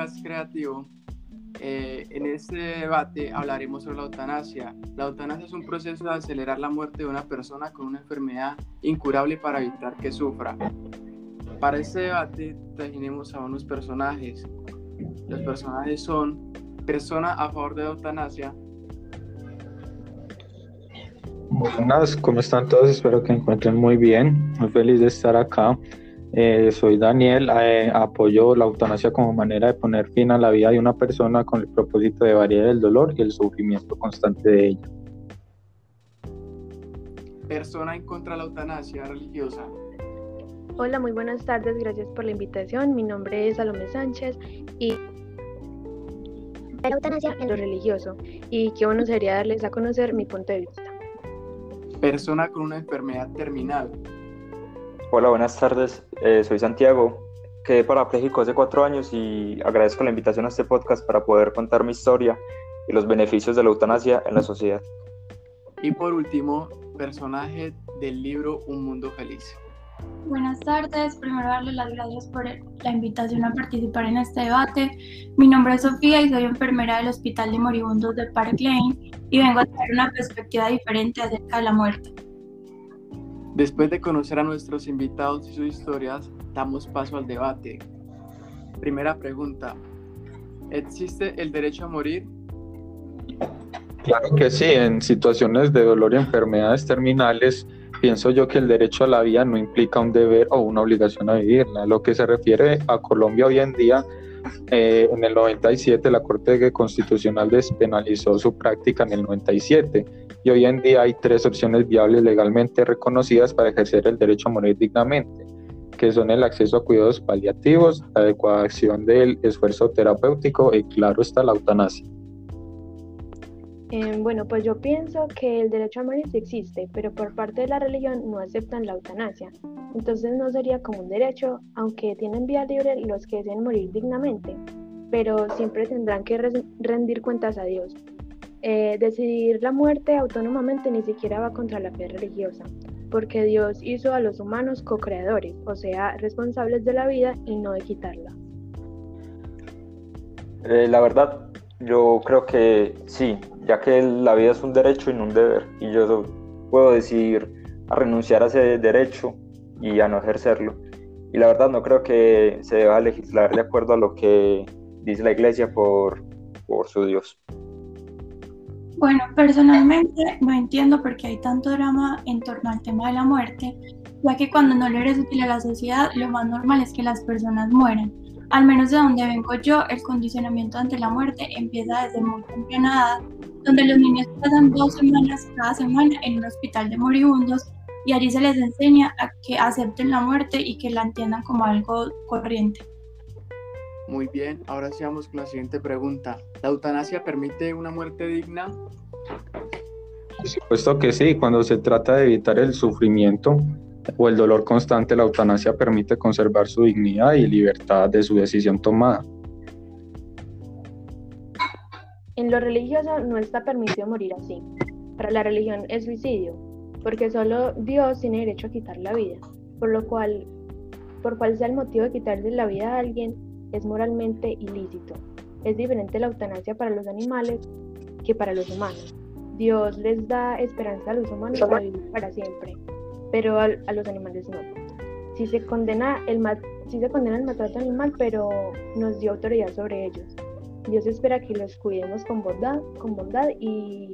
podcast creativo. Eh, en este debate hablaremos sobre la eutanasia. La eutanasia es un proceso de acelerar la muerte de una persona con una enfermedad incurable para evitar que sufra. Para este debate trajimos a unos personajes. Los personajes son persona a favor de la eutanasia. Buenas, ¿cómo están todos? Espero que encuentren muy bien. Muy feliz de estar acá. Eh, soy Daniel, eh, apoyo la eutanasia como manera de poner fin a la vida de una persona con el propósito de variar el dolor y el sufrimiento constante de ella. Persona en contra de la eutanasia religiosa. Hola, muy buenas tardes, gracias por la invitación. Mi nombre es Salomé Sánchez y la eutanasia en lo religioso y qué bueno sería darles a conocer mi punto de vista. Persona con una enfermedad terminal. Hola, buenas tardes. Eh, soy Santiago. Quedé parapléjico hace cuatro años y agradezco la invitación a este podcast para poder contar mi historia y los beneficios de la eutanasia en la sociedad. Y por último, personaje del libro Un Mundo Feliz. Buenas tardes, primero darle las gracias por la invitación a participar en este debate. Mi nombre es Sofía y soy enfermera del Hospital de Moribundos de Park Lane y vengo a dar una perspectiva diferente acerca de la muerte. Después de conocer a nuestros invitados y sus historias, damos paso al debate. Primera pregunta. ¿Existe el derecho a morir? Claro que sí, en situaciones de dolor y enfermedades terminales, pienso yo que el derecho a la vida no implica un deber o una obligación a vivirla. Lo que se refiere a Colombia hoy en día, eh, en el 97 la Corte Constitucional despenalizó su práctica en el 97 y hoy en día hay tres opciones viables legalmente reconocidas para ejercer el derecho a morir dignamente, que son el acceso a cuidados paliativos, la adecuada acción del esfuerzo terapéutico y claro está la eutanasia. Eh, bueno, pues yo pienso que el derecho a morir sí existe, pero por parte de la religión no aceptan la eutanasia. Entonces no sería como un derecho, aunque tienen vía libre los que deseen morir dignamente, pero siempre tendrán que rendir cuentas a Dios. Eh, decidir la muerte autónomamente ni siquiera va contra la fe religiosa, porque Dios hizo a los humanos co-creadores, o sea, responsables de la vida y no de quitarla. Eh, la verdad, yo creo que sí, ya que la vida es un derecho y no un deber, y yo puedo decidir a renunciar a ese derecho y a no ejercerlo. Y la verdad no creo que se deba legislar de acuerdo a lo que dice la iglesia por, por su Dios. Bueno, personalmente no entiendo por qué hay tanto drama en torno al tema de la muerte, ya que cuando no le eres útil a la sociedad, lo más normal es que las personas mueran. Al menos de donde vengo yo, el condicionamiento ante la muerte empieza desde muy temprana donde los niños pasan dos semanas cada semana en un hospital de moribundos y allí se les enseña a que acepten la muerte y que la entiendan como algo corriente. Muy bien, ahora sigamos con la siguiente pregunta. ¿La eutanasia permite una muerte digna? Por supuesto que sí, cuando se trata de evitar el sufrimiento o el dolor constante, la eutanasia permite conservar su dignidad y libertad de su decisión tomada. En lo religioso no está permitido morir así. Para la religión es suicidio, porque solo Dios tiene derecho a quitar la vida, por lo cual, por cual sea el motivo de quitarle la vida a alguien, es moralmente ilícito. Es diferente la eutanasia para los animales que para los humanos. Dios les da esperanza a los humanos para vivir para siempre, pero a, los animales no. Si se condena el si se condena el maltrato animal, pero nos dio autoridad sobre ellos. Dios espera que los cuidemos con bondad, con bondad y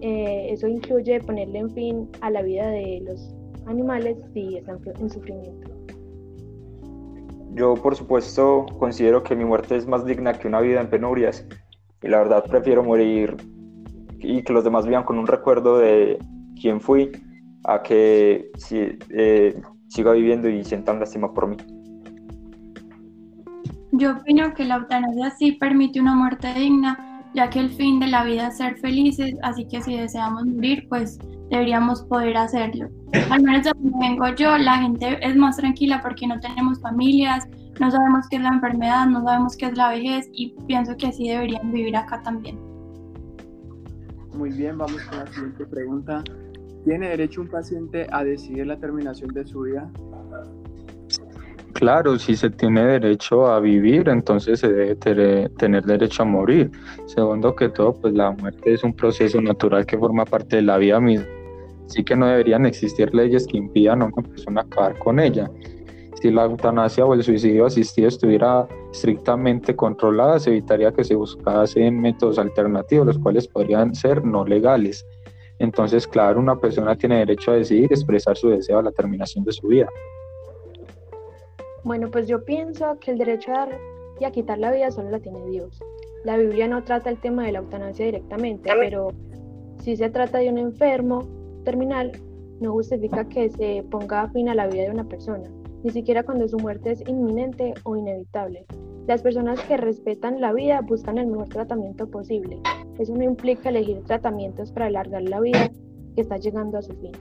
eh, eso incluye ponerle en fin a la vida de los animales si están en sufrimiento. Yo, por supuesto, considero que mi muerte es más digna que una vida en penurias y la verdad prefiero morir y que los demás vivan con un recuerdo de quién fui a que si, eh, siga viviendo y sientan lástima por mí. Yo opino que la eutanasia sí permite una muerte digna, ya que el fin de la vida es ser felices, así que si deseamos morir, pues deberíamos poder hacerlo. Al menos donde vengo yo, la gente es más tranquila porque no tenemos familias, no sabemos qué es la enfermedad, no sabemos qué es la vejez y pienso que así deberían vivir acá también. Muy bien, vamos con la siguiente pregunta. ¿Tiene derecho un paciente a decidir la terminación de su vida? Claro, si se tiene derecho a vivir, entonces se debe tener derecho a morir. Segundo que todo, pues la muerte es un proceso natural que forma parte de la vida misma. Así que no deberían existir leyes que impidan a una persona acabar con ella. Si la eutanasia o el suicidio asistido estuviera estrictamente controlada, se evitaría que se buscasen métodos alternativos, los cuales podrían ser no legales. Entonces, claro, una persona tiene derecho a decidir expresar su deseo a la terminación de su vida. Bueno, pues yo pienso que el derecho a dar y a quitar la vida solo la tiene Dios. La Biblia no trata el tema de la eutanasia directamente, pero si se trata de un enfermo terminal, no justifica que se ponga fin a la vida de una persona, ni siquiera cuando su muerte es inminente o inevitable. Las personas que respetan la vida buscan el mejor tratamiento posible. Eso no implica elegir tratamientos para alargar la vida que está llegando a su fin.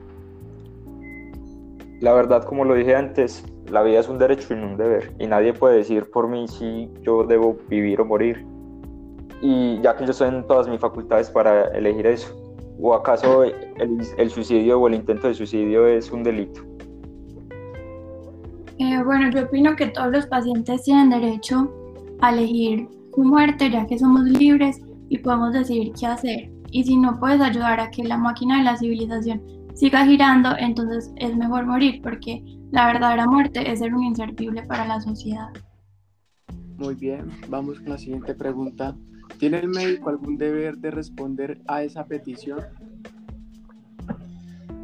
La verdad, como lo dije antes, la vida es un derecho y no un deber. Y nadie puede decir por mí si yo debo vivir o morir. Y ya que yo estoy en todas mis facultades para elegir eso. ¿O acaso el, suicidio o el intento de suicidio es un delito? Eh, bueno, yo opino que todos los pacientes tienen derecho a elegir su muerte, ya que somos libres y podemos decidir qué hacer. Y si no puedes ayudar a que la máquina de la civilización siga girando, entonces es mejor morir, porque la verdadera muerte es ser un inservible para la sociedad. Muy bien, vamos con la siguiente pregunta. ¿Tiene el médico algún deber de responder a esa petición?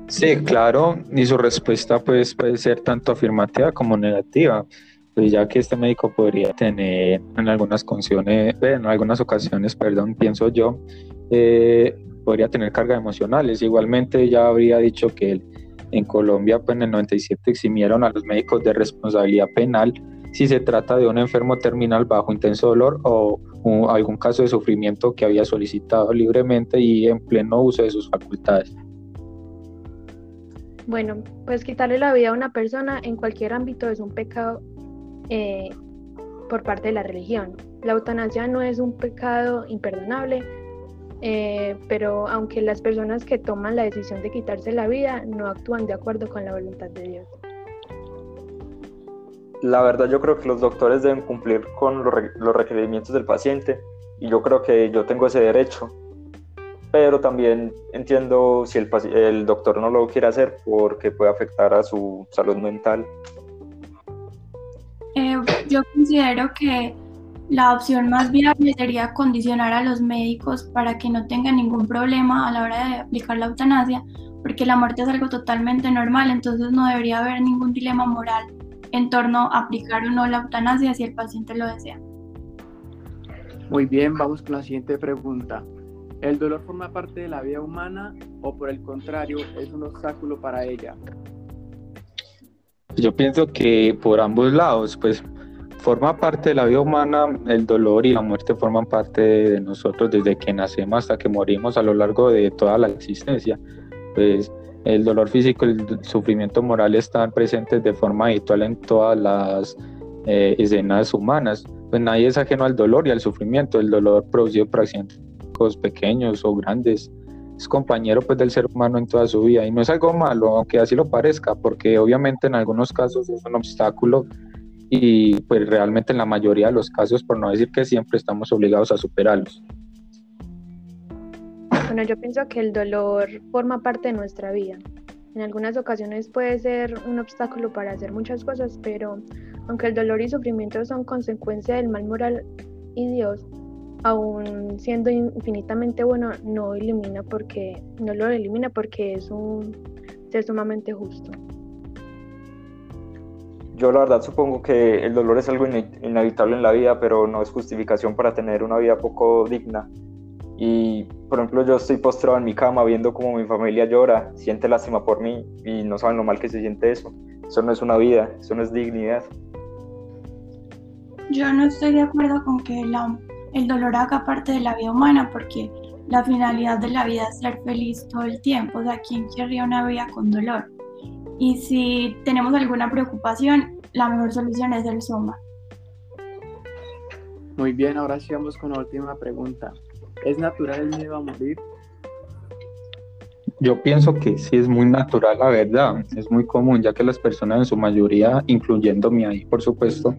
Sí, claro, y su respuesta pues, puede ser tanto afirmativa como negativa, pues ya que este médico podría tener en algunas ocasiones, en algunas ocasiones, perdón, pienso yo, eh, podría tener cargas emocionales. Igualmente ya habría dicho que en Colombia pues en el 97 eximieron a los médicos de responsabilidad penal si se trata de un enfermo terminal bajo intenso dolor o, algún caso de sufrimiento que había solicitado libremente y en pleno uso de sus facultades. Bueno, pues quitarle la vida a una persona en cualquier ámbito es un pecado eh, por parte de la religión. La eutanasia no es un pecado imperdonable, eh, pero aunque las personas que toman la decisión de quitarse la vida no actúan de acuerdo con la voluntad de Dios. La verdad yo creo que los doctores deben cumplir con los, requerimientos del paciente y yo creo que yo tengo ese derecho, pero también entiendo si el, el doctor no lo quiere hacer porque puede afectar a su salud mental. Eh, yo considero que la opción más viable sería condicionar a los médicos para que no tengan ningún problema a la hora de aplicar la eutanasia, porque la muerte es algo totalmente normal, entonces no debería haber ningún dilema moral en torno a aplicar o no la eutanasia si el paciente lo desea. Muy bien, vamos con la siguiente pregunta. ¿El dolor forma parte de la vida humana o por el contrario es un obstáculo para ella? Yo pienso que por ambos lados, pues forma parte de la vida humana, el dolor y la muerte forman parte de nosotros desde que nacemos hasta que morimos a lo largo de toda la existencia. Pues el dolor físico y el sufrimiento moral están presentes de forma habitual en todas las eh, escenas humanas. Pues nadie es ajeno al dolor y al sufrimiento. El dolor producido por accidentes pequeños o grandes es compañero pues del ser humano en toda su vida y no es algo malo, aunque así lo parezca, porque obviamente en algunos casos es un obstáculo y pues realmente en la mayoría de los casos, por no decir que siempre estamos obligados a superarlos. Bueno, yo pienso que el dolor forma parte de nuestra vida. En algunas ocasiones puede ser un obstáculo para hacer muchas cosas, pero aunque el dolor y sufrimiento son consecuencia del mal moral y Dios, aún siendo infinitamente bueno, no elimina porque no lo elimina porque es un ser sumamente justo yo la verdad supongo que el dolor es algo inevitable en la vida, pero no es justificación para tener una vida poco digna. Y, por ejemplo, yo estoy postrado en mi cama viendo cómo mi familia llora, siente lástima por mí y no saben lo mal que se siente eso. Eso no es una vida, eso no es dignidad. Yo no estoy de acuerdo con que el dolor haga parte de la vida humana porque la finalidad de la vida es ser feliz todo el tiempo. O sea, ¿quién querría una vida con dolor? Y si tenemos alguna preocupación, la mejor solución es el soma. Muy bien, ahora sí vamos con la última pregunta. ¿Es natural el miedo a morir? Yo pienso que sí es muy natural, la verdad, es muy común, ya que las personas en su mayoría, incluyéndome ahí, por supuesto,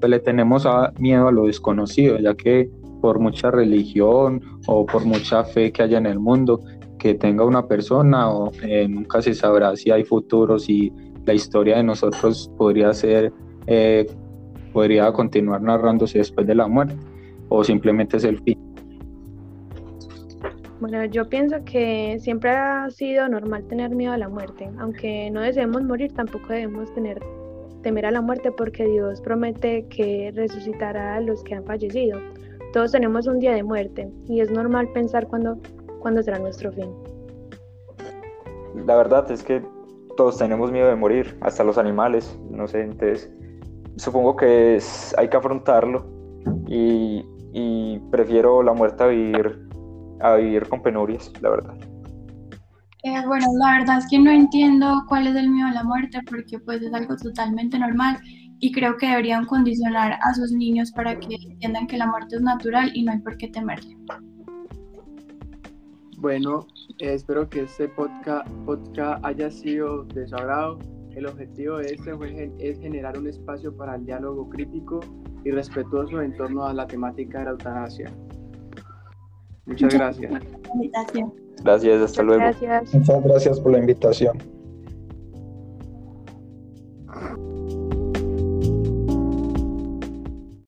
pues le tenemos a, miedo a lo desconocido, ya que por mucha religión o por mucha fe que haya en el mundo que tenga una persona o eh, nunca se sabrá si hay futuro, si la historia de nosotros podría ser, eh, podría continuar narrándose después de la muerte o simplemente es el fin. Bueno, yo pienso que siempre ha sido normal tener miedo a la muerte. Aunque no deseemos morir, tampoco debemos tener temer a la muerte porque Dios promete que resucitará a los que han fallecido. Todos tenemos un día de muerte y es normal pensar cuándo será nuestro fin. La verdad es que todos tenemos miedo de morir, hasta los animales, no sé, entonces supongo que hay que afrontarlo y, y prefiero la muerte a vivir, a vivir con penurias, la verdad. Eh, bueno, la verdad es que no entiendo cuál es el miedo a la muerte porque pues es algo totalmente normal y creo que deberían condicionar a sus niños para que entiendan que la muerte es natural y no hay por qué temerle. Bueno, espero que este podcast, podcast haya sido de su agrado. El objetivo de este es generar un espacio para el diálogo crítico y respetuoso en torno a la temática de la eutanasia. Muchas gracias. Gracias, hasta luego. Muchas gracias por la invitación.